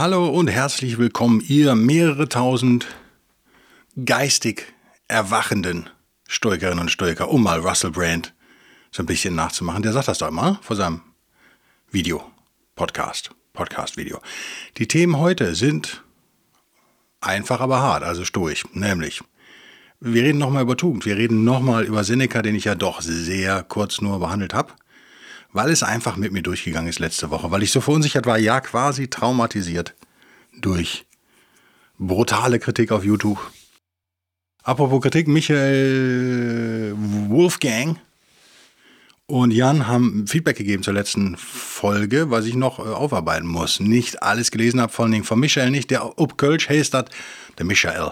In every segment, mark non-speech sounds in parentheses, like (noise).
Hallo und herzlich willkommen, ihr mehrere tausend geistig erwachenden Stoikerinnen und Stoiker, um mal Russell Brand so ein bisschen nachzumachen. Der sagt das doch immer vor seinem Video, Podcast, Podcast-Video. Die Themen heute sind einfach, aber hart, also stoisch, nämlich wir reden nochmal über Tugend, wir reden nochmal über Seneca, den ich ja doch sehr kurz nur behandelt habe weil es einfach mit mir durchgegangen ist letzte Woche, weil ich so verunsichert war, ja quasi traumatisiert durch brutale Kritik auf YouTube. Apropos Kritik, Michael Wolfgang und Jan haben Feedback gegeben zur letzten Folge, was ich noch äh, aufarbeiten muss. Nicht alles gelesen habe, vor allen Dingen von Michael nicht, der ob Kölsch heißt das, der Michael.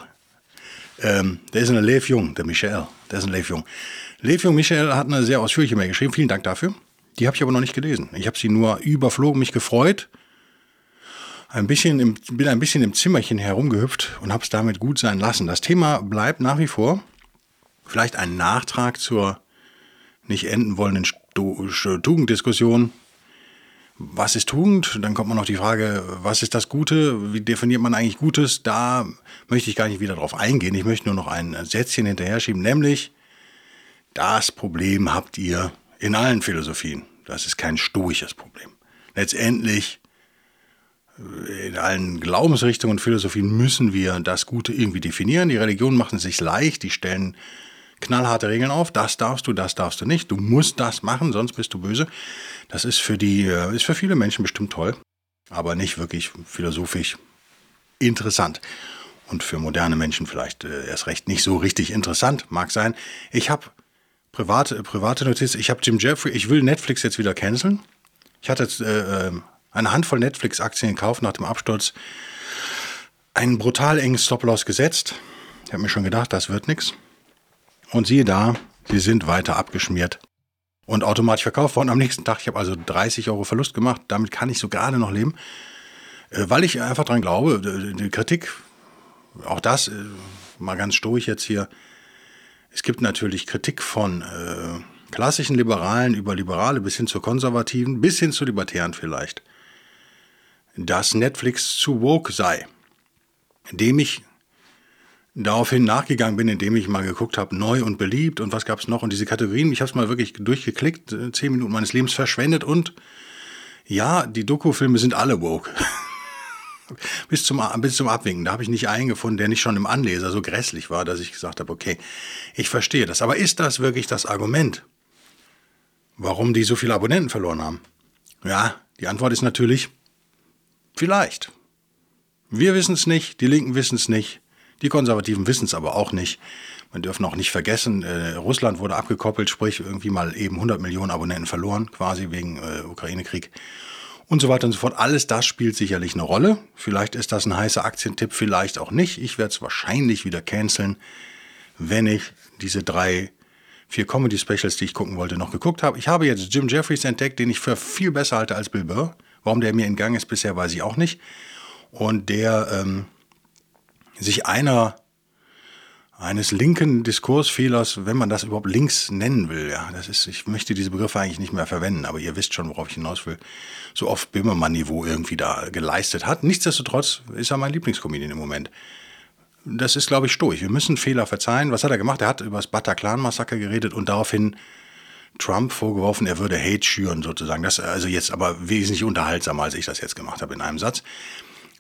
Ähm, der ist ein Lev Jung, der Michael, der ist ein Lev Jung. Lev Jung Michael hat eine sehr ausführliche Mail geschrieben, vielen Dank dafür. Die habe ich aber noch nicht gelesen. Ich habe sie nur überflogen, mich gefreut. Ein bisschen im, bin ein bisschen im Zimmerchen herumgehüpft und habe es damit gut sein lassen. Das Thema bleibt nach wie vor vielleicht ein Nachtrag zur nicht enden wollenden Tugenddiskussion. Was ist Tugend? Dann kommt man noch die Frage, was ist das Gute? Wie definiert man eigentlich Gutes? Da möchte ich gar nicht wieder drauf eingehen. Ich möchte nur noch ein Sätzchen hinterher schieben, nämlich das Problem habt ihr in allen Philosophien. Das ist kein stoisches Problem. Letztendlich, äh, in allen Glaubensrichtungen und Philosophien müssen wir das Gute irgendwie definieren. Die Religionen machen es sich leicht, die stellen knallharte Regeln auf. Das darfst du, das darfst du nicht. Du musst das machen, sonst bist du böse. Das ist für die, äh, ist für viele Menschen bestimmt toll, aber nicht wirklich philosophisch interessant. Und für moderne Menschen vielleicht äh, erst recht nicht so richtig interessant, mag sein. Ich habe private, private Notiz. Ich habe Jim Jeffrey, ich will Netflix jetzt wieder canceln. Ich hatte jetzt äh, ähm, eine Handvoll Netflix-Aktien gekauft nach dem Absturz. Einen brutal engen Stop-Loss gesetzt. Ich habe mir schon gedacht, das wird nichts. Und siehe da, sie sind weiter abgeschmiert und automatisch verkauft worden am nächsten Tag. Ich habe also 30 Euro Verlust gemacht. Damit kann ich so gerade noch leben, äh, weil ich einfach dran glaube, die Kritik, auch das, äh, mal ganz stoisch jetzt hier, es gibt natürlich Kritik von äh, klassischen Liberalen über Liberale bis hin zu Konservativen, bis hin zu Libertären vielleicht, dass Netflix zu woke sei. Indem ich daraufhin nachgegangen bin, indem ich mal geguckt habe, neu und beliebt und was gab es noch und diese Kategorien. Ich habe es mal wirklich durchgeklickt, äh, zehn Minuten meines Lebens verschwendet und ja, die Doku-Filme sind alle woke. (laughs) bis, zum, bis zum Abwinken. Da habe ich nicht einen gefunden, der nicht schon im Anleser so grässlich war, dass ich gesagt habe, okay, ich verstehe das. Aber ist das wirklich das Argument, warum die so viele Abonnenten verloren haben? Ja, die Antwort ist natürlich, vielleicht. Wir wissen es nicht, die Linken wissen es nicht, die Konservativen wissen es aber auch nicht. Man dürfen auch nicht vergessen, äh, Russland wurde abgekoppelt, sprich irgendwie mal eben 100 Millionen Abonnenten verloren, quasi wegen äh, Ukraine-Krieg und so weiter und so fort. Alles das spielt sicherlich eine Rolle. Vielleicht ist das ein heißer Aktientipp, vielleicht auch nicht. Ich werde es wahrscheinlich wieder canceln, wenn ich diese drei, vier Comedy-Specials, die ich gucken wollte, noch geguckt habe. Ich habe jetzt Jim Jeffries entdeckt, den ich für viel besser halte als Bill Burr. Warum der mir entgangen ist bisher, weiß ich auch nicht. Und der ähm, sich einer eines linken Diskursfehlers, wenn man das überhaupt links nennen will. Ja, das ist, ich möchte diese Begriffe eigentlich nicht mehr verwenden, aber ihr wisst schon, worauf ich hinaus will. So oft Böhmermann-Niveau irgendwie da geleistet hat. Nichtsdestotrotz ist er mein Lieblingskomedian im Moment. Das ist, glaube ich, stoisch. Wir müssen Fehler verzeihen. Was hat er gemacht? Er hat über das Bataclan-Massaker geredet und daraufhin Trump vorgeworfen, er würde Hate schüren sozusagen. Das also jetzt aber wesentlich unterhaltsamer, als ich das jetzt gemacht habe in einem Satz.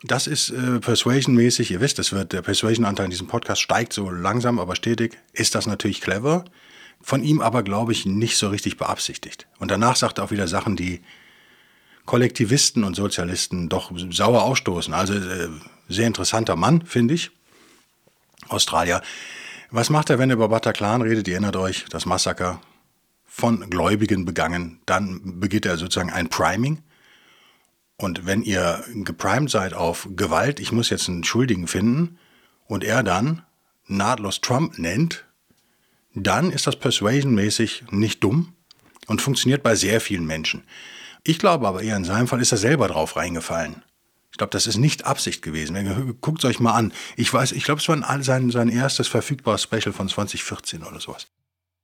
Das ist äh, Persuasion-mäßig. Ihr wisst, es wird, der Persuasion-Anteil in diesem Podcast steigt so langsam, aber stetig. Ist das natürlich clever. Von ihm aber, glaube ich, nicht so richtig beabsichtigt. Und danach sagt er auch wieder Sachen, die Kollektivisten und Sozialisten doch sauer ausstoßen. Also äh, sehr interessanter Mann, finde ich. Australier. Was macht er, wenn er über Bataclan redet? Ihr erinnert euch, das Massaker von Gläubigen begangen. Dann begeht er sozusagen ein Priming Und wenn ihr geprimed seid auf Gewalt, ich muss jetzt einen Schuldigen finden, und er dann nahtlos Trump nennt, dann ist das persuasion-mäßig nicht dumm und funktioniert bei sehr vielen Menschen. Ich glaube aber eher in seinem Fall ist er selber drauf reingefallen. Ich glaube, das ist nicht Absicht gewesen. Guckt es euch mal an. Ich weiß, ich glaube, es war sein, sein erstes verfügbares Special von 2014 oder sowas.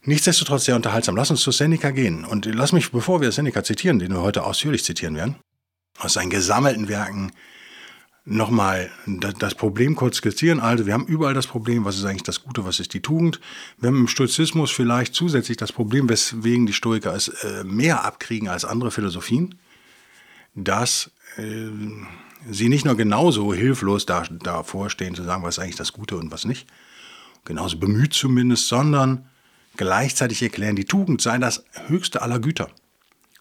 Nichtsdestotrotz sehr unterhaltsam. Lass uns zu Seneca gehen. Und lass mich, bevor wir Seneca zitieren, den wir heute ausführlich zitieren werden, aus seinen gesammelten Werken nochmal das Problem kurz skizzieren. Also wir haben überall das Problem, was ist eigentlich das Gute, was ist die Tugend. Wir haben im Stoizismus vielleicht zusätzlich das Problem, weswegen die Stoiker es äh, mehr abkriegen als andere Philosophien, dass äh, sie nicht nur genauso hilflos da, davor stehen zu sagen, was ist eigentlich das Gute und was nicht, genauso bemüht zumindest, sondern gleichzeitig erklären, die Tugend sei das höchste aller Güter.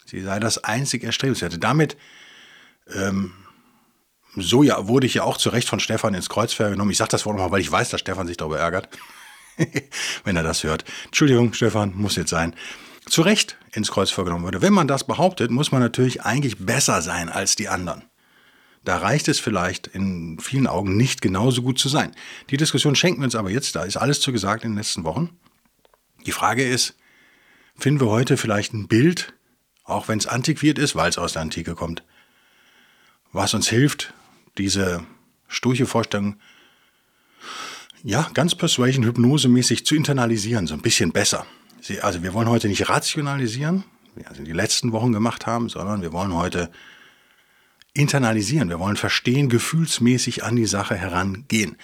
Sie sei das einzig Erstrebenswerte. Damit ähm, so ja, wurde ich ja auch zu Recht von Stefan ins Kreuzfeuer genommen. Ich sage das Wort nochmal, weil ich weiß, dass Stefan sich darüber ärgert, (laughs) wenn er das hört. Entschuldigung, Stefan, muss jetzt sein. Zu Recht ins Kreuzfeuer genommen wurde. Wenn man das behauptet, muss man natürlich eigentlich besser sein als die anderen. Da reicht es vielleicht in vielen Augen nicht genauso gut zu sein. Die Diskussion schenken wir uns aber jetzt, da ist alles zu gesagt in den letzten Wochen. Die Frage ist, finden wir heute vielleicht ein Bild, auch wenn es antiquiert ist, weil es aus der Antike kommt, was uns hilft, diese sturche Vorstellung, ja, ganz Persuasion, Hypnose-mäßig zu internalisieren, so ein bisschen besser. Also wir wollen heute nicht rationalisieren, wie wir also die letzten Wochen gemacht haben, sondern wir wollen heute internalisieren. Wir wollen verstehen, gefühlsmäßig an die Sache herangehen.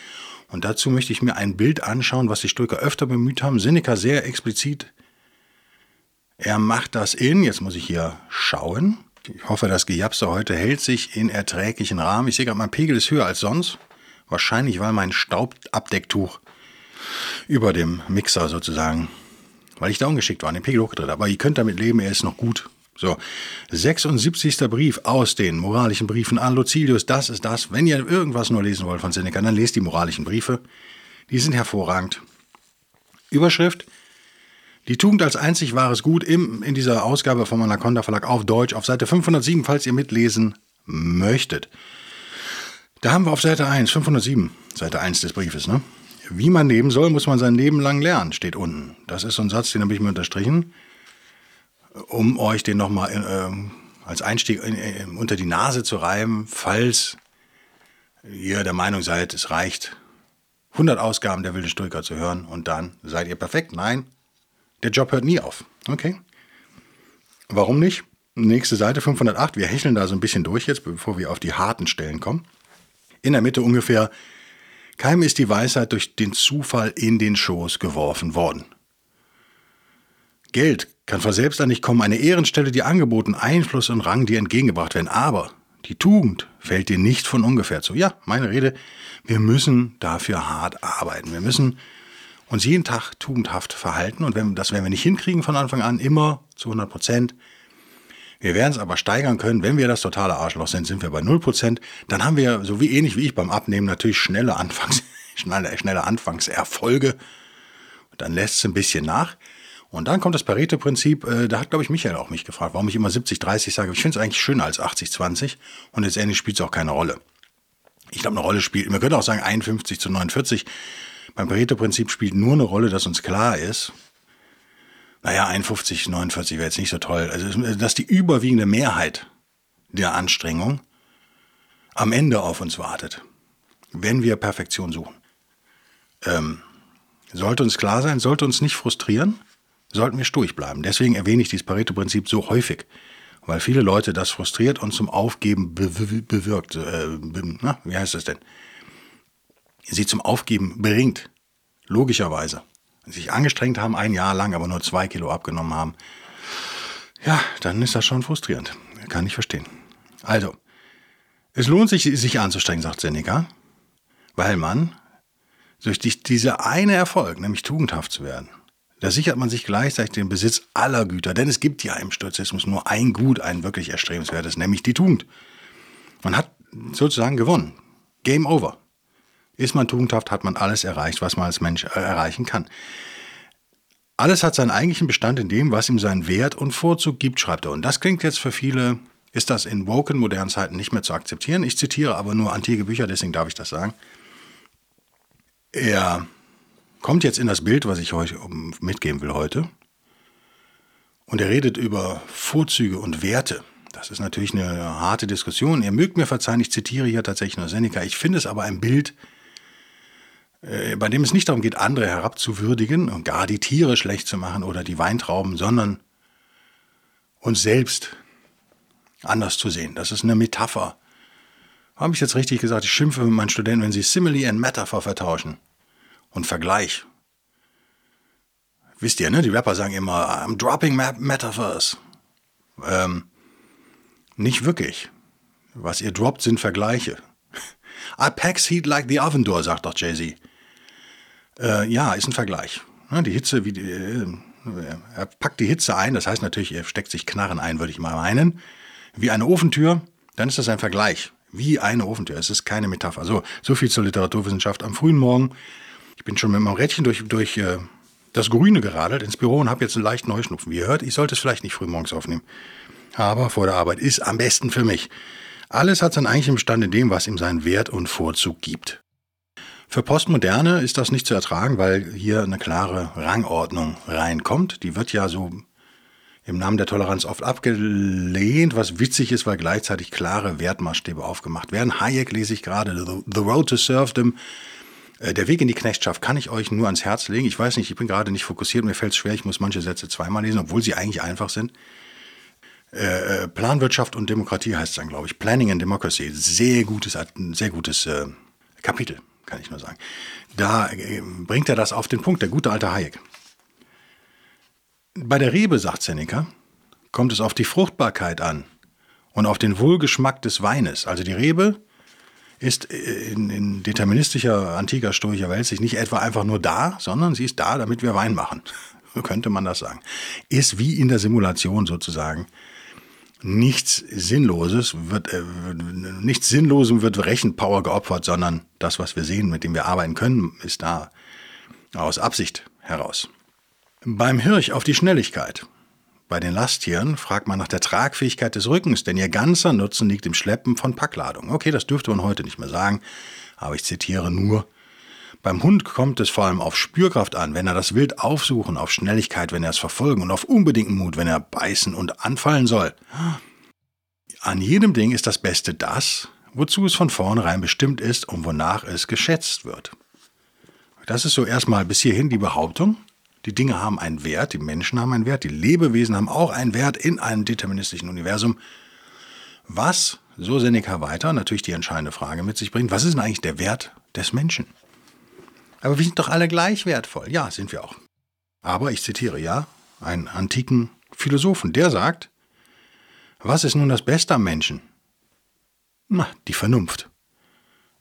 Und dazu möchte ich mir ein Bild anschauen, was die Stoiker öfter bemüht haben. Seneca sehr explizit. Er macht das in, jetzt muss ich hier schauen, ich hoffe, das Gejapse heute hält sich in erträglichen Rahmen. Ich sehe gerade, mein Pegel ist höher als sonst. Wahrscheinlich, weil mein Staubabdecktuch über dem Mixer sozusagen, weil ich da ungeschickt war, den Pegel hochgedreht Aber ihr könnt damit leben, er ist noch gut. So, 76. Brief aus den moralischen Briefen an Lucilius. Das ist das. Wenn ihr irgendwas nur lesen wollt von Seneca, dann lest die moralischen Briefe. Die sind hervorragend. Überschrift die Tugend als einzig wahres Gut im, in dieser Ausgabe vom Anaconda Verlag auf Deutsch auf Seite 507, falls ihr mitlesen möchtet. Da haben wir auf Seite 1, 507, Seite 1 des Briefes, ne? Wie man leben soll, muss man sein Leben lang lernen, steht unten. Das ist so ein Satz, den habe ich mir unterstrichen, um euch den nochmal äh, als Einstieg äh, unter die Nase zu reiben, falls ihr der Meinung seid, es reicht, 100 Ausgaben der Wilde Stoiker zu hören und dann seid ihr perfekt. Nein, der Job hört nie auf. Okay. Warum nicht? Nächste Seite 508. Wir hecheln da so ein bisschen durch jetzt, bevor wir auf die harten Stellen kommen. In der Mitte ungefähr. Keim ist die Weisheit durch den Zufall in den Schoß geworfen worden. Geld kann von selbst an nicht kommen, eine Ehrenstelle dir angeboten, Einfluss und Rang dir entgegengebracht werden, aber die Tugend fällt dir nicht von ungefähr zu. Ja, meine Rede, wir müssen dafür hart arbeiten. Wir müssen uns jeden Tag tugendhaft verhalten. Und wenn, das werden wir nicht hinkriegen von Anfang an, immer zu 100 Prozent. Wir werden es aber steigern können. Wenn wir das totale Arschloch sind, sind wir bei 0 Prozent. Dann haben wir, so wie ähnlich wie ich beim Abnehmen, natürlich schnelle, Anfangs, (laughs) schnelle, schnelle Anfangserfolge. Und dann lässt es ein bisschen nach. Und dann kommt das Pareto-Prinzip, äh, da hat, glaube ich, Michael auch mich gefragt, warum ich immer 70-30 sage. Ich finde es eigentlich schöner als 80-20 und letztendlich spielt es auch keine Rolle. Ich glaube, eine Rolle spielt, man könnte auch sagen 51 zu 49. Beim Pareto-Prinzip spielt nur eine Rolle, dass uns klar ist, naja, 51, 49 wäre jetzt nicht so toll. Also, dass die überwiegende Mehrheit der Anstrengung am Ende auf uns wartet, wenn wir Perfektion suchen. Ähm, sollte uns klar sein, sollte uns nicht frustrieren, sollten wir sturig bleiben. Deswegen erwähne ich dieses Pareto-Prinzip so häufig, weil viele Leute das frustriert und zum Aufgeben bewirkt. Äh, na, wie heißt das denn? Sie zum Aufgeben bringt. Logischerweise. Wenn sie sich angestrengt haben, ein Jahr lang, aber nur zwei Kilo abgenommen haben, ja, dann ist das schon frustrierend. Kann ich verstehen. Also, es lohnt sich, sich anzustrengen, sagt Seneca, weil man durch diese eine Erfolg, nämlich tugendhaft zu werden, da sichert man sich gleichzeitig den Besitz aller Güter. Denn es gibt ja im Stoizismus nur ein Gut, ein wirklich erstrebenswertes, nämlich die Tugend. Man hat sozusagen gewonnen. Game over. Ist man tugendhaft, hat man alles erreicht, was man als Mensch äh, erreichen kann. Alles hat seinen eigentlichen Bestand in dem, was ihm seinen Wert und Vorzug gibt, schreibt er. Und das klingt jetzt für viele ist das in woken modernen Zeiten nicht mehr zu akzeptieren. Ich zitiere aber nur antike Bücher, deswegen darf ich das sagen. Er kommt jetzt in das Bild, was ich euch mitgeben will heute. Und er redet über Vorzüge und Werte. Das ist natürlich eine harte Diskussion. Ihr mögt mir verzeihen, ich zitiere hier tatsächlich nur Seneca. Ich finde es aber ein Bild, bei dem es nicht darum geht, andere herabzuwürdigen und gar die Tiere schlecht zu machen oder die Weintrauben, sondern uns selbst anders zu sehen. Das ist eine Metapher. Habe ich jetzt richtig gesagt? Ich schimpfe mit meinen Studenten, wenn sie Simile and Metaphor vertauschen und Vergleich. Wisst ihr, ne? Die Rapper sagen immer, I'm dropping metaphors. Ähm, nicht wirklich. Was ihr droppt, sind Vergleiche. I packs heat like the oven door, sagt doch Jay-Z. Äh, ja, ist ein Vergleich. Die Hitze, wie die, äh, er packt die Hitze ein, das heißt natürlich, er steckt sich Knarren ein, würde ich mal meinen. Wie eine Ofentür, dann ist das ein Vergleich. Wie eine Ofentür. Es ist keine Metapher. So, so viel zur Literaturwissenschaft am frühen Morgen. Ich bin schon mit meinem Rädchen durch, durch äh, das Grüne geradelt ins Büro und habe jetzt einen leichten Heuschnupfen. Wie ihr hört, ich sollte es vielleicht nicht früh morgens aufnehmen. Aber vor der Arbeit ist am besten für mich. Alles hat seinen eigentlichen Bestand in dem, was ihm seinen Wert und Vorzug gibt. Für Postmoderne ist das nicht zu ertragen, weil hier eine klare Rangordnung reinkommt. Die wird ja so im Namen der Toleranz oft abgelehnt, was witzig ist, weil gleichzeitig klare Wertmaßstäbe aufgemacht werden. Hayek lese ich gerade, The Road to Serfdom. Äh, der Weg in die Knechtschaft kann ich euch nur ans Herz legen. Ich weiß nicht, ich bin gerade nicht fokussiert, mir fällt es schwer, ich muss manche Sätze zweimal lesen, obwohl sie eigentlich einfach sind. Äh, äh Planwirtschaft und Demokratie heißt es dann, glaube ich. Planning and Democracy. Sehr gutes, sehr gutes äh, Kapitel kann ich nur sagen. Da äh, bringt er das auf den Punkt, der gute alte Hayek. Bei der Rebe, sagt Seneca, kommt es auf die Fruchtbarkeit an und auf den Wohlgeschmack des Weines. Also die Rebe ist äh, in, in deterministischer antiker stoischer Welt sich nicht etwa einfach nur da, sondern sie ist da, damit wir Wein machen. (laughs) So könnte man das sagen. Ist wie in der Simulation sozusagen nichts Sinnloses wird, äh, nichts Sinnlosem wird Rechenpower geopfert, sondern das, was wir sehen, mit dem wir arbeiten können, ist da aus Absicht heraus. Beim Hirsch auf die Schnelligkeit. Bei den Lasttieren fragt man nach der Tragfähigkeit des Rückens, denn ihr ganzer Nutzen liegt im Schleppen von Packladung. Okay, das dürfte man heute nicht mehr sagen, aber ich zitiere nur beim Hund kommt es vor allem auf Spürkraft an, wenn er das Wild aufsuchen, auf Schnelligkeit, wenn er es verfolgen und auf unbedingten Mut, wenn er beißen und anfallen soll. An jedem Ding ist das Beste das, wozu es von vornherein bestimmt ist und wonach es geschätzt wird. Das ist so erstmal bis hierhin die Behauptung. Die Dinge haben einen Wert, die Menschen haben einen Wert, die Lebewesen haben auch einen Wert in einem deterministischen Universum. Was, so Seneca weiter, natürlich die entscheidende Frage mit sich bringt, was ist denn eigentlich der Wert des Menschen? Aber wir sind doch alle gleich wertvoll. Ja, sind wir auch. Aber ich zitiere ja einen antiken Philosophen, der sagt, was ist nun das Beste am Menschen? Na, die Vernunft.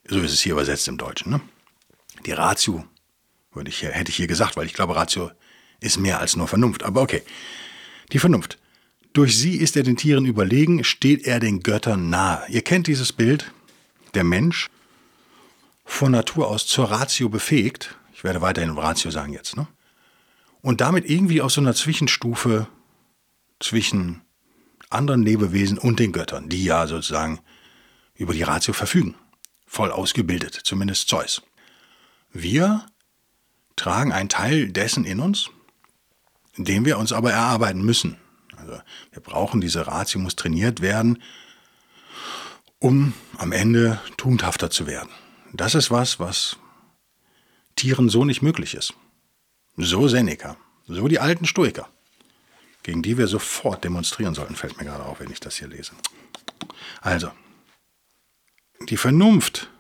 So ist es hier übersetzt im Deutschen. Ne? Die Ratio, würde ich, hätte ich hier gesagt, weil ich glaube, Ratio ist mehr als nur Vernunft. Aber okay. Die Vernunft. Durch sie ist er den Tieren überlegen, steht er den Göttern nahe. Ihr kennt dieses Bild. Der Mensch von Natur aus zur Ratio befähigt, ich werde weiterhin Ratio sagen jetzt, ne? und damit irgendwie aus so einer Zwischenstufe zwischen anderen Lebewesen und den Göttern, die ja sozusagen über die Ratio verfügen, voll ausgebildet, zumindest Zeus. Wir tragen einen Teil dessen in uns, den wir uns aber erarbeiten müssen. Also wir brauchen diese Ratio, muss trainiert werden, um am Ende tugendhafter zu werden. Das ist was, was Tieren so nicht möglich ist. So Seneca, so die alten Stoiker, gegen die wir sofort demonstrieren sollten, fällt mir gerade auf, wenn ich das hier lese. Also, die Vernunft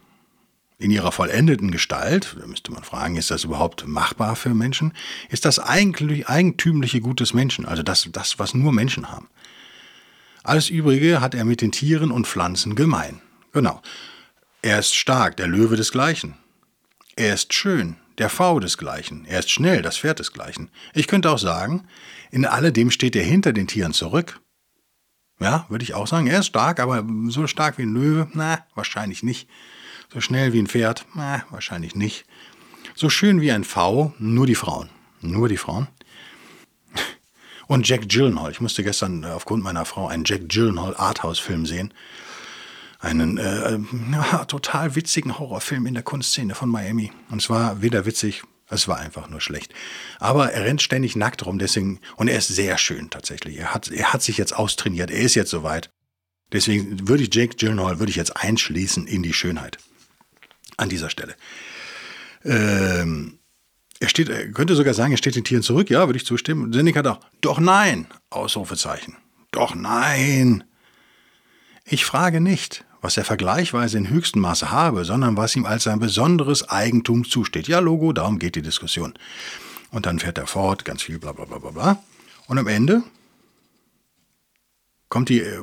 in ihrer vollendeten Gestalt, da müsste man fragen, ist das überhaupt machbar für Menschen? Ist das eigentlich eigentümliche Gut des Menschen, also das, das, was nur Menschen haben? Alles Übrige hat er mit den Tieren und Pflanzen gemein. Genau. Er ist stark, der Löwe desgleichen. Er ist schön, der V desgleichen. Er ist schnell, das Pferd desgleichen. Ich könnte auch sagen, in alledem steht er hinter den Tieren zurück. Ja, würde ich auch sagen. Er ist stark, aber so stark wie ein Löwe? Na, wahrscheinlich nicht. So schnell wie ein Pferd? Na, wahrscheinlich nicht. So schön wie ein V? Nur die Frauen. Nur die Frauen. Und Jack Gyllenhaal. Ich musste gestern äh, aufgrund meiner Frau einen Jack Gyllenhaal Arthouse-Film sehen. Einen äh, ja, (laughs) total witzigen Horrorfilm in der Kunstszene von Miami. Und es war weder witzig, es war einfach nur schlecht. Aber er rennt ständig nackt rum, deswegen, und er ist sehr schön tatsächlich. Er hat, er hat sich jetzt austrainiert, er ist jetzt soweit. Deswegen würde ich Jake Gyllenhaal würde ich jetzt einschließen in die Schönheit. An dieser Stelle. Ähm, er steht, er könnte sogar sagen, er steht den Tieren zurück, ja, würde ich zustimmen. Seneca doch, doch nein, Ausrufezeichen. Doch nein. Ich frage nicht, was er vergleichsweise in höchstem Maße habe, sondern was ihm als sein besonderes Eigentum zusteht. Ja, Logo, darum geht die Diskussion. Und dann fährt er fort, ganz viel bla bla bla bla bla. Und am Ende kommt die äh,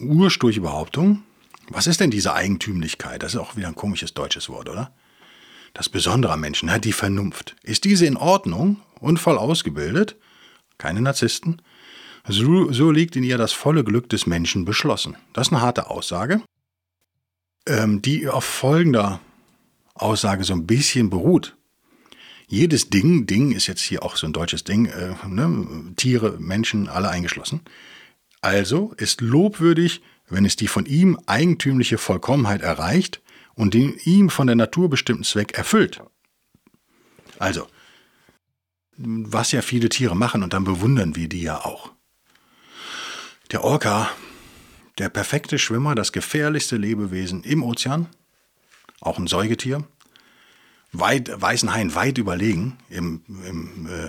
ursprüngliche Behauptung, was ist denn diese Eigentümlichkeit? Das ist auch wieder ein komisches deutsches Wort, oder? Das Besondere am Menschen hat die Vernunft. Ist diese in Ordnung und voll ausgebildet? Keine Narzissten? So, so liegt in ihr das volle Glück des Menschen beschlossen. Das ist eine harte Aussage, ähm, die auf folgender Aussage so ein bisschen beruht. Jedes Ding, Ding ist jetzt hier auch so ein deutsches Ding, äh, ne? Tiere, Menschen, alle eingeschlossen. Also ist lobwürdig, wenn es die von ihm eigentümliche Vollkommenheit erreicht und den ihm von der Natur bestimmten Zweck erfüllt. Also, was ja viele Tiere machen und dann bewundern wir die ja auch. Der Orca, der perfekte Schwimmer, das gefährlichste Lebewesen im Ozean, auch ein Säugetier, weit, weißen Haien weit überlegen, im, im, äh,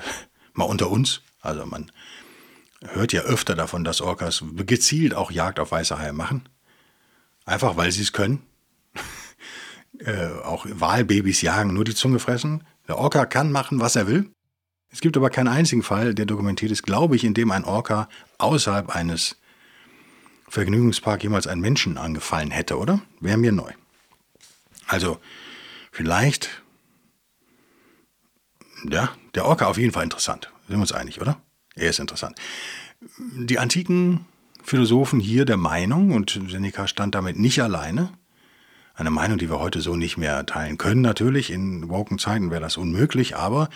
mal unter uns. Also man hört ja öfter davon, dass Orcas gezielt auch Jagd auf weiße Haie machen. Einfach weil sie es können. (laughs) äh, auch Walbabys jagen, nur die Zunge fressen. Der Orca kann machen, was er will. Es gibt aber keinen einzigen Fall, der dokumentiert ist, glaube ich, in dem ein Orca außerhalb eines Vergnügungsparks jemals einen Menschen angefallen hätte, oder? Wäre mir neu. Also, vielleicht, ja, der Orca auf jeden Fall interessant. Sind wir uns einig, oder? Er ist interessant. Die antiken Philosophen hier der Meinung, und Seneca stand damit nicht alleine, eine Meinung, die wir heute so nicht mehr teilen können, natürlich, in woken Zeiten wäre das unmöglich, aber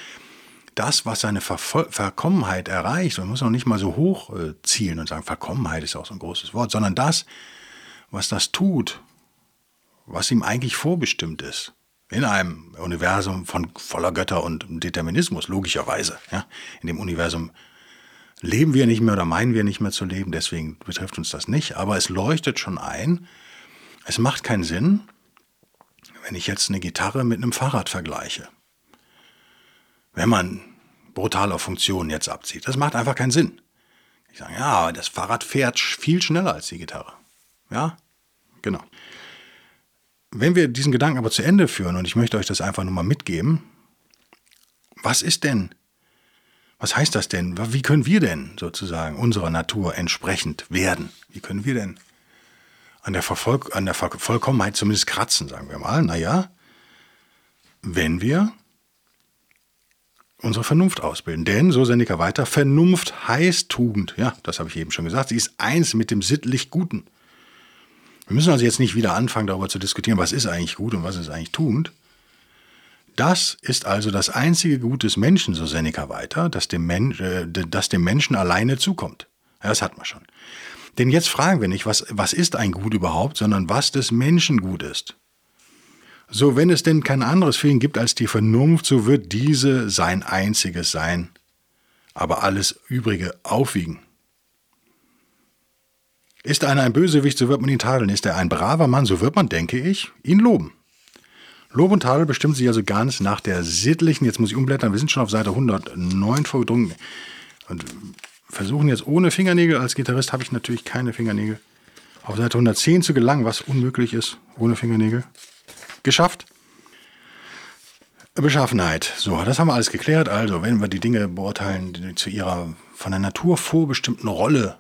das, was seine Vervoll Verkommenheit erreicht, man muss auch nicht mal so hoch äh, zielen und sagen, Verkommenheit ist auch so ein großes Wort, sondern das, was das tut, was ihm eigentlich vorbestimmt ist, in einem Universum von voller Götter und Determinismus, logischerweise. Ja? In dem Universum leben wir nicht mehr oder meinen wir nicht mehr zu leben, deswegen betrifft uns das nicht, aber es leuchtet schon ein, es macht keinen Sinn, wenn ich jetzt eine Gitarre mit einem Fahrrad vergleiche. Wenn man brutaler Funktionen jetzt abzieht. Das macht einfach keinen Sinn. Ich sage, ja, das Fahrrad fährt viel schneller als die Gitarre. Ja, genau. Wenn wir diesen Gedanken aber zu Ende führen, und ich möchte euch das einfach nur mal mitgeben, was ist denn was heißt das denn? Wie können wir denn sozusagen unserer Natur entsprechend werden? Wie können wir denn an der, Vervoll an der Vollkommenheit zumindest kratzen, sagen wir mal? Naja, wenn wir unsere Vernunft ausbilden. Denn, so Seneca weiter, Vernunft heißt Tugend. Ja, das habe ich eben schon gesagt. Sie ist eins mit dem sittlich Guten. Wir müssen also jetzt nicht wieder anfangen, darüber zu diskutieren, was ist eigentlich gut und was ist eigentlich Tugend. Das ist also das einzige Gut des Menschen, so Seneca weiter, das dem, Men äh, das dem Menschen alleine zukommt. Ja, das hat man schon. Denn jetzt fragen wir nicht, was, was ist ein Gut überhaupt, sondern was des Menschen gut ist. So, wenn es denn kein anderes Fehlen gibt als die Vernunft, so wird diese sein einziges sein, aber alles Übrige aufwiegen. Ist einer ein Bösewicht, so wird man ihn tadeln. Ist er ein braver Mann, so wird man, denke ich, ihn loben. Lob und Tadel bestimmt sich also ganz nach der sittlichen, jetzt muss ich umblättern, wir sind schon auf Seite 109 vorgedrungen und versuchen jetzt ohne Fingernägel, als Gitarrist habe ich natürlich keine Fingernägel, auf Seite 110 zu gelangen, was unmöglich ist, ohne Fingernägel. Geschafft. Beschaffenheit. So, das haben wir alles geklärt. Also, wenn wir die Dinge beurteilen, die zu ihrer von der Natur vorbestimmten Rolle,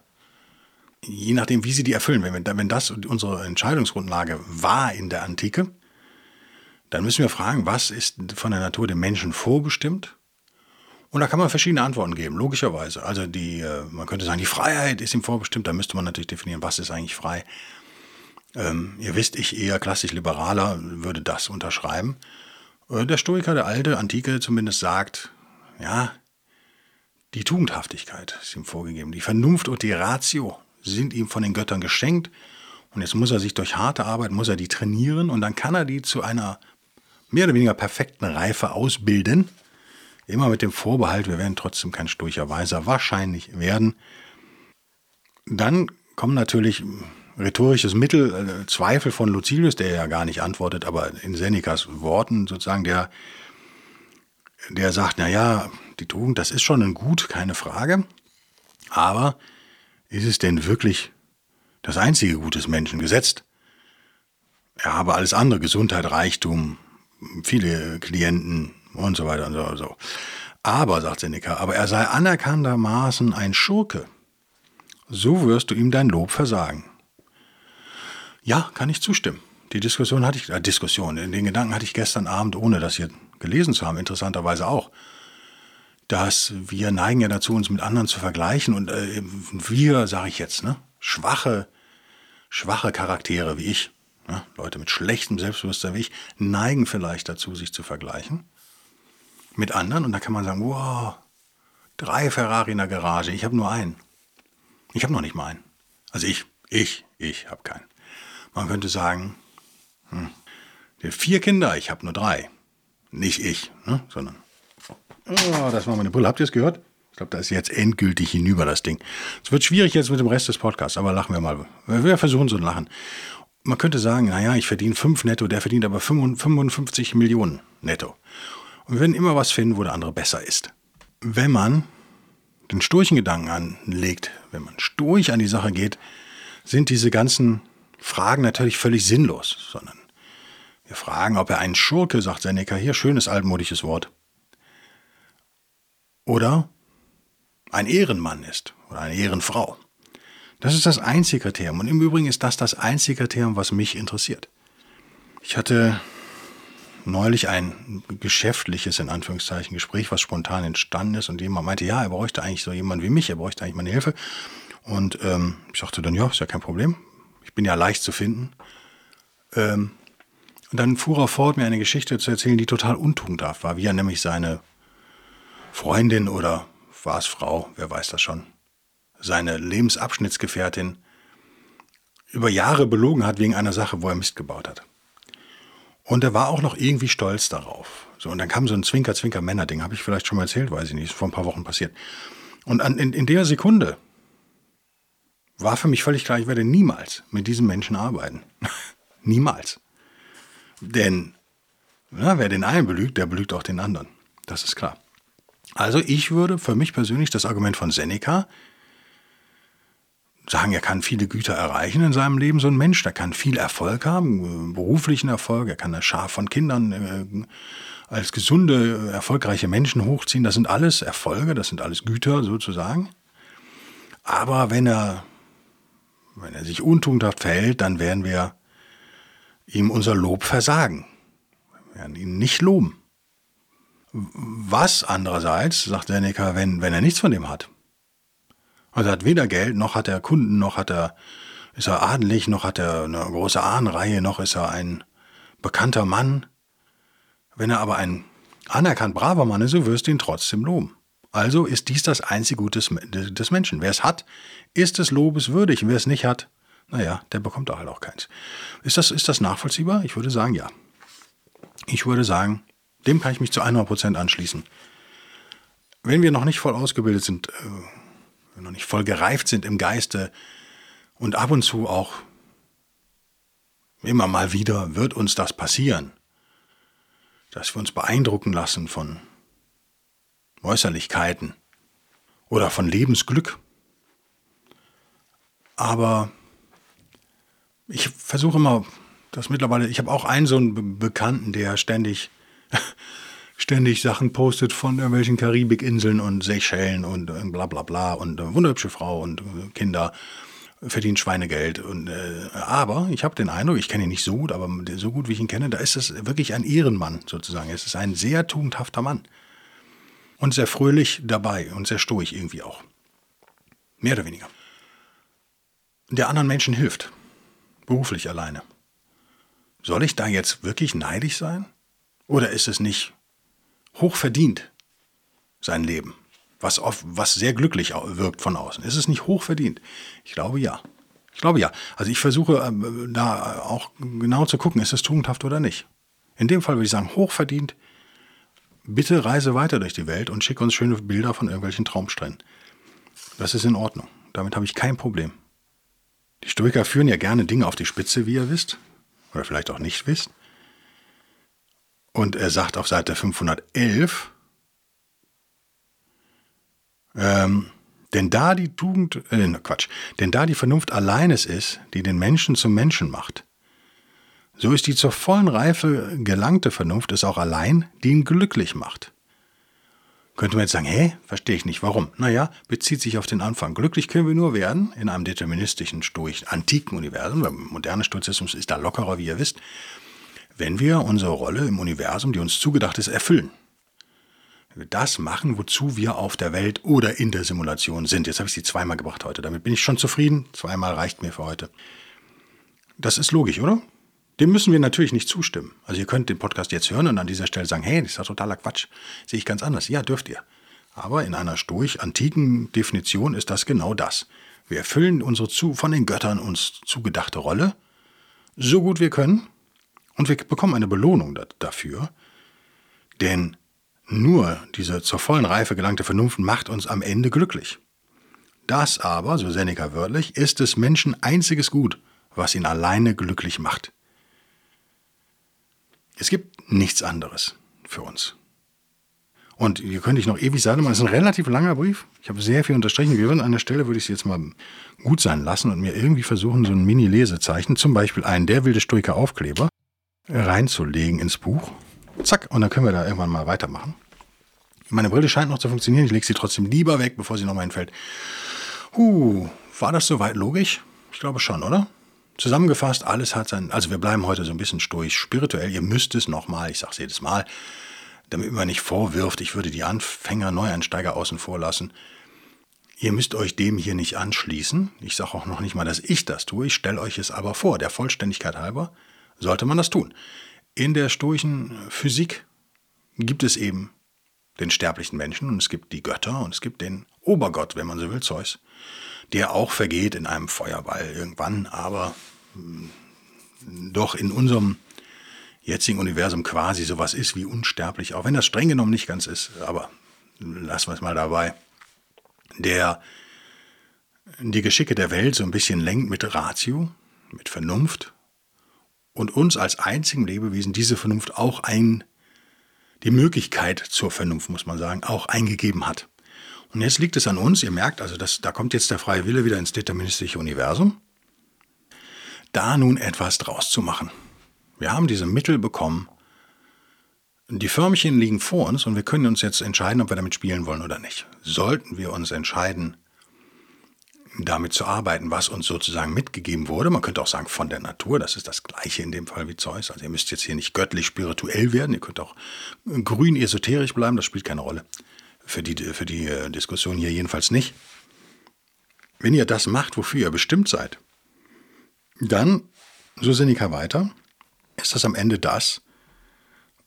je nachdem, wie sie die erfüllen, wenn, wir, wenn das unsere Entscheidungsgrundlage war in der Antike, dann müssen wir fragen, was ist von der Natur dem Menschen vorbestimmt? Und da kann man verschiedene Antworten geben, logischerweise. Also die, äh, man könnte sagen, die Freiheit ist ihm vorbestimmt, da müsste man natürlich definieren, was ist eigentlich frei. Ähm, ihr wisst, ich eher klassisch-liberaler würde das unterschreiben. Äh, der Stoiker, der alte, antike zumindest sagt, ja, Die Tugendhaftigkeit ist ihm vorgegeben. Die Vernunft und die Ratio sind ihm von den Göttern geschenkt. Und jetzt muss er sich durch harte Arbeit, muss er die trainieren und dann kann er die zu einer mehr oder weniger perfekten Reife ausbilden. Immer mit dem Vorbehalt, wir werden trotzdem kein sturcher Weiser wahrscheinlich werden. Dann kommen natürlich rhetorisches Mittel, äh, Zweifel von Lucilius, der ja gar nicht antwortet, aber in Senecas Worten sozusagen, der, der sagt, na ja, die Tugend, das ist schon ein Gut, keine Frage, aber ist es denn wirklich das einzige Gut des Menschen gesetzt? Er habe alles andere, Gesundheit, Reichtum, viele Klienten und so weiter und so. so. Aber, sagt Seneca, aber er sei anerkanntermaßen ein Schurke. So wirst du ihm dein Lob versagen. Ja, kann ich zustimmen. Die Diskussion hatte ich, äh, Diskussion, den Gedanken hatte ich gestern Abend, ohne das hier gelesen zu haben, interessanterweise auch. Dass wir neigen ja dazu, uns mit anderen zu vergleichen und äh, wir, sage ich jetzt, ne, schwache, schwache Charaktere wie ich, ne, Leute mit schlechtem Selbstbewusstsein wie ich, neigen vielleicht dazu, sich zu vergleichen mit anderen und da kann man sagen, wow, drei Ferrari in der Garage, ich habe nur einen. Ich habe noch nicht mal einen. Also ich, ich, ich habe keinen. Man könnte sagen, hm, vier Kinder, ich habe nur drei. Nicht ich, ne, sondern. Oh, das war meine Brille. Habt ihr es gehört? Ich glaube, da ist jetzt endgültig hinüber das Ding. Es wird schwierig jetzt mit dem Rest des Podcasts, aber lachen wir mal. Wir versuchen so ein Lachen. Man könnte sagen, naja, ich verdiene fünf netto, der verdient aber 55 Millionen netto. Und wir werden immer was finden, wo der andere besser ist. Wenn man den sturchen Gedanken anlegt, wenn man sturch an die Sache geht, sind diese ganzen Fragen natürlich völlig sinnlos, sondern wir fragen, ob er ein Schurke, sagt Seneca, hier schönes altmodisches Wort, oder ein Ehrenmann ist oder eine Ehrenfrau. Das ist das einzige Kriterium. Und im Übrigen ist das das einzige Kriterium, was mich interessiert. Ich hatte neulich ein geschäftliches, in Anführungszeichen, Gespräch, was spontan entstanden ist und jemand meinte, ja, er bräuchte eigentlich so jemand wie mich, er bräuchte eigentlich meine Hilfe. Und ähm, ich sagte dann, ja, ist ja kein Problem, ich bin ja leicht zu finden. Ähm, und dann fuhr er fort, mir eine Geschichte zu erzählen, die total untugendhaft war, wie er nämlich seine Freundin oder war es Frau, wer weiß das schon, seine Lebensabschnittsgefährtin über Jahre belogen hat wegen einer Sache, wo er Mist gebaut hat. Und er war auch noch irgendwie stolz darauf. So, und dann kam so ein Zwinker-Zwinker-Männer-Ding, habe ich vielleicht schon mal erzählt, weiß ich nicht, ist vor ein paar Wochen passiert. Und an, in, in der Sekunde war für mich völlig klar, ich werde niemals mit diesem Menschen arbeiten. (laughs) niemals. Denn na, wer den einen belügt, der belügt auch den anderen. Das ist klar. Also ich würde für mich persönlich das Argument von Seneca sagen, er kann viele Güter erreichen in seinem Leben, so ein Mensch, der kann viel Erfolg haben, beruflichen Erfolg, er kann eine Schar von Kindern äh, als gesunde, erfolgreiche Menschen hochziehen. Das sind alles Erfolge, das sind alles Güter sozusagen. Aber wenn er wenn er sich untugendhaft verhält, dann werden wir ihm unser Lob versagen. Wir werden ihn nicht loben. Was andererseits, sagt Seneca, wenn, wenn er nichts von dem hat. Also hat weder Geld, noch hat er Kunden, noch hat er, ist er adelig, noch hat er eine große Ahnenreihe, noch ist er ein bekannter Mann. Wenn er aber ein anerkannt braver Mann ist, so wirst du ihn trotzdem loben. Also ist dies das einzige Gut des, des Menschen. Wer es hat, ist es lobeswürdig. Und wer es nicht hat, naja, der bekommt halt auch keins. Ist das, ist das nachvollziehbar? Ich würde sagen, ja. Ich würde sagen, dem kann ich mich zu 100% anschließen. Wenn wir noch nicht voll ausgebildet sind, äh, noch nicht voll gereift sind im Geiste und ab und zu auch immer mal wieder wird uns das passieren, dass wir uns beeindrucken lassen von Äußerlichkeiten oder von Lebensglück. Aber ich versuche immer, das mittlerweile, ich habe auch einen so einen Bekannten, der ständig, (laughs) ständig Sachen postet von irgendwelchen Karibikinseln und Seychellen und bla bla bla und äh, wunderhübsche Frau und äh, Kinder verdient Schweinegeld. Und, äh, aber ich habe den Eindruck, ich kenne ihn nicht so gut, aber so gut wie ich ihn kenne, da ist es wirklich ein Ehrenmann sozusagen. Es ist ein sehr tugendhafter Mann und sehr fröhlich dabei und sehr stoisch irgendwie auch. Mehr oder weniger. Der anderen Menschen hilft. Beruflich alleine. Soll ich da jetzt wirklich neidisch sein? Oder ist es nicht hochverdient, sein Leben? was, oft, was sehr glücklich wirkt von außen. Ist es nicht hoch verdient? Ich glaube ja. Ich glaube ja. Also ich versuche ähm, da auch genau zu gucken, ist es tugendhaft oder nicht. In dem Fall würde ich sagen, hochverdient. Bitte reise weiter durch die Welt und schick uns schöne Bilder von irgendwelchen Traumstränden. Das ist in Ordnung. Damit habe ich kein Problem. Die Stoiker führen ja gerne Dinge auf die Spitze, wie ihr wisst. Oder vielleicht auch nicht wisst. Und er sagt auf Seite 511, ähm, denn da die Tugend, äh, Quatsch, denn da die Vernunft allein es ist, die den Menschen zum Menschen macht, so ist die zur vollen Reife gelangte Vernunft es auch allein, die ihn glücklich macht. Könnte man jetzt sagen, hä, verstehe ich nicht, warum? Naja, bezieht sich auf den Anfang. Glücklich können wir nur werden in einem deterministischen, stoisch, antiken Universum. Der moderne Stoizismus ist da lockerer, wie ihr wisst, wenn wir unsere Rolle im Universum, die uns zugedacht ist, erfüllen. Wenn wir das machen, wozu wir auf der Welt oder in der Simulation sind. Jetzt habe ich sie zweimal gebracht heute. Damit bin ich schon zufrieden. Zweimal reicht mir für heute. Das ist logisch, oder? Dem müssen wir natürlich nicht zustimmen. Also ihr könnt den Podcast jetzt hören und an dieser Stelle sagen, hey, das ist ja totaler Quatsch. Sehe ich ganz anders. Ja, dürft ihr. Aber in einer stoisch-antiken Definition ist das genau das. Wir erfüllen unsere zu, von den Göttern uns zugedachte Rolle so gut wir können und wir bekommen eine Belohnung dafür. Denn nur diese zur vollen Reife gelangte Vernunft macht uns am Ende glücklich. Das aber, so Seneca wörtlich, ist des Menschen einziges Gut, was ihn alleine glücklich macht. Es gibt nichts anderes für uns. Und hier könnte ich noch ewig sagen, das ist ein relativ langer Brief. Ich habe sehr viel unterstrichen. Wir würden an der Stelle, würde ich es jetzt mal gut sein lassen und mir irgendwie versuchen, so ein Mini-Lesezeichen, zum Beispiel einen Der wilde Stoiker Aufkleber, reinzulegen ins Buch. Zack, und dann können wir da irgendwann mal weitermachen. Meine Brille scheint noch zu funktionieren. Ich lege sie trotzdem lieber weg, bevor sie nochmal hinfällt. Huh, war das soweit logisch? Ich glaube schon, oder? Zusammengefasst, alles hat sein, also wir bleiben heute so ein bisschen stoisch spirituell. Ihr müsst es nochmal, ich sage es jedes Mal, damit man nicht vorwirft, ich würde die Anfänger, Neueinsteiger außen vor lassen. Ihr müsst euch dem hier nicht anschließen. Ich sage auch noch nicht mal, dass ich das tue. Ich stelle euch es aber vor. Der Vollständigkeit halber sollte man das tun. In der stoischen Physik gibt es eben den sterblichen Menschen und es gibt die Götter und es gibt den Obergott, wenn man so will, Zeus der auch vergeht in einem Feuerball irgendwann, aber hm, doch in unserem jetzigen Universum quasi sowas ist wie unsterblich, auch wenn das streng genommen nicht ganz ist, aber lassen wir es mal dabei, der die Geschicke der Welt so ein bisschen lenkt mit Ratio, mit Vernunft und uns als einzigen Lebewesen diese Vernunft auch ein, die Möglichkeit zur Vernunft, muss man sagen, auch eingegeben hat. Und jetzt liegt es an uns, ihr merkt, also das, da kommt jetzt der freie Wille wieder ins deterministische Universum, da nun etwas draus zu machen. Wir haben diese Mittel bekommen. Die Förmchen liegen vor uns und wir können uns jetzt entscheiden, ob wir damit spielen wollen oder nicht. Sollten wir uns entscheiden, damit zu arbeiten, was uns sozusagen mitgegeben wurde. Man könnte auch sagen von der Natur, das ist das gleiche in dem Fall wie Zeus. Also ihr müsst jetzt hier nicht göttlich spirituell werden, ihr könnt auch grün esoterisch bleiben, das spielt keine Rolle für die, für die äh, Diskussion hier jedenfalls nicht. Wenn ihr das macht, wofür ihr bestimmt seid, dann, so Seneca weiter, ist das am Ende das,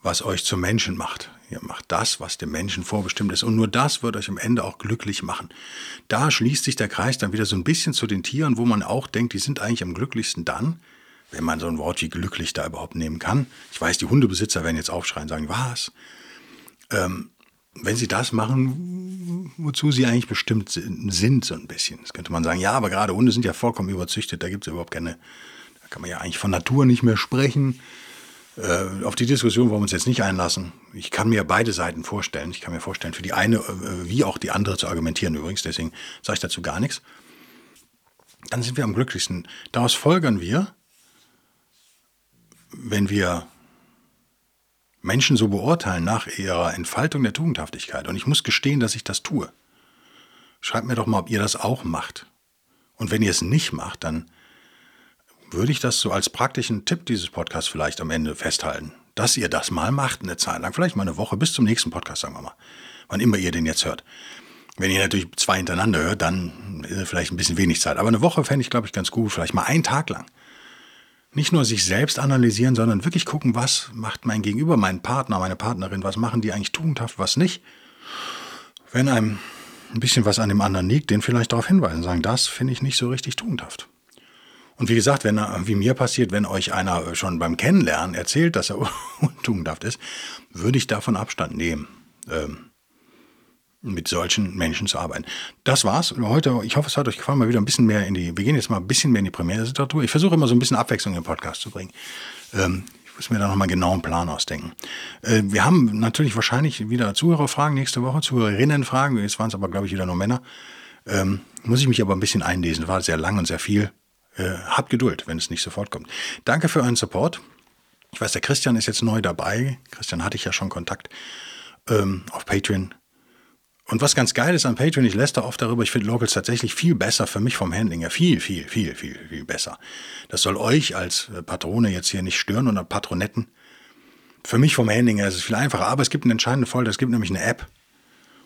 was euch zum Menschen macht. Ihr macht das, was dem Menschen vorbestimmt ist. Und nur das wird euch am Ende auch glücklich machen. Da schließt sich der Kreis dann wieder so ein bisschen zu den Tieren, wo man auch denkt, die sind eigentlich am glücklichsten dann, wenn man so ein Wort wie glücklich da überhaupt nehmen kann. Ich weiß, die Hundebesitzer werden jetzt aufschreien und sagen, was? Ähm, wenn sie das machen, wozu sie eigentlich bestimmt sind, so ein bisschen. Das könnte man sagen, ja, aber gerade Hunde sind ja vollkommen überzüchtet, da gibt es überhaupt keine, da kann man ja eigentlich von Natur nicht mehr sprechen. Äh, auf die Diskussion wollen wir uns jetzt nicht einlassen. Ich kann mir beide Seiten vorstellen. Ich kann mir vorstellen, für die eine äh, wie auch die andere zu argumentieren übrigens, deswegen sage ich dazu gar nichts. Dann sind wir am glücklichsten. Daraus folgern wir, wenn wir Menschen so beurteilen nach ihrer Entfaltung der Tugendhaftigkeit. Und ich muss gestehen, dass ich das tue. Schreibt mir doch mal, ob ihr das auch macht. Und wenn ihr es nicht macht, dann würde ich das so als praktischen Tipp dieses Podcasts vielleicht am Ende festhalten, dass ihr das mal macht, eine Zeit lang, vielleicht mal eine Woche bis zum nächsten Podcast, sagen wir mal, wann immer ihr den jetzt hört. Wenn ihr natürlich zwei hintereinander hört, dann vielleicht ein bisschen wenig Zeit. Aber eine Woche fände ich, glaube ich, ganz gut, vielleicht mal einen Tag lang nicht nur sich selbst analysieren, sondern wirklich gucken, was macht mein Gegenüber, mein Partner, meine Partnerin, was machen die eigentlich tugendhaft, was nicht. Wenn einem ein bisschen was an dem anderen liegt, den vielleicht darauf hinweisen, sagen, das finde ich nicht so richtig tugendhaft. Und wie gesagt, wenn wie mir passiert, wenn euch einer schon beim Kennenlernen erzählt, dass er (laughs) untugendhaft ist, würde ich davon Abstand nehmen, ähm, mit solchen Menschen zu arbeiten. Das war's heute. Ich hoffe, es hat euch gefallen, mal wieder ein bisschen mehr in die, wir gehen jetzt mal ein bisschen mehr in die Primärliteratur. Ich versuche immer so ein bisschen Abwechslung im Podcast zu bringen. Ähm, ich muss mir da nochmal genau einen Plan ausdenken. Äh, wir haben natürlich wahrscheinlich wieder Zuhörerfragen nächste Woche, Zuhörerinnenfragen. Jetzt waren es aber, glaube ich, wieder nur Männer. Ähm, muss ich mich aber ein bisschen einlesen. War sehr lang und sehr viel. Äh, habt Geduld, wenn es nicht sofort kommt. Danke für euren Support. Ich weiß, der Christian ist jetzt neu dabei. Christian hatte ich ja schon Kontakt ähm, auf Patreon. Und was ganz geil ist an Patreon, ich lässt da oft darüber, ich finde Locals tatsächlich viel besser für mich vom Handling her. Viel, viel, viel, viel, viel besser. Das soll euch als äh, Patrone jetzt hier nicht stören oder Patronetten. Für mich vom Handling her ist es viel einfacher, aber es gibt einen entscheidenden Vorteil, es gibt nämlich eine App.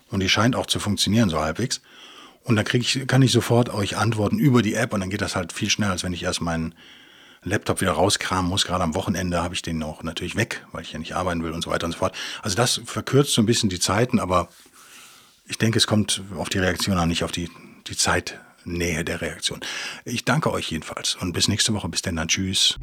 Und die scheint auch zu funktionieren, so halbwegs. Und da krieg ich, kann ich sofort euch antworten über die App und dann geht das halt viel schneller, als wenn ich erst meinen Laptop wieder rauskramen muss. Gerade am Wochenende habe ich den auch natürlich weg, weil ich ja nicht arbeiten will und so weiter und so fort. Also das verkürzt so ein bisschen die Zeiten, aber ich denke, es kommt auf die Reaktion an, nicht auf die, die Zeitnähe der Reaktion. Ich danke euch jedenfalls und bis nächste Woche. Bis denn dann. Tschüss.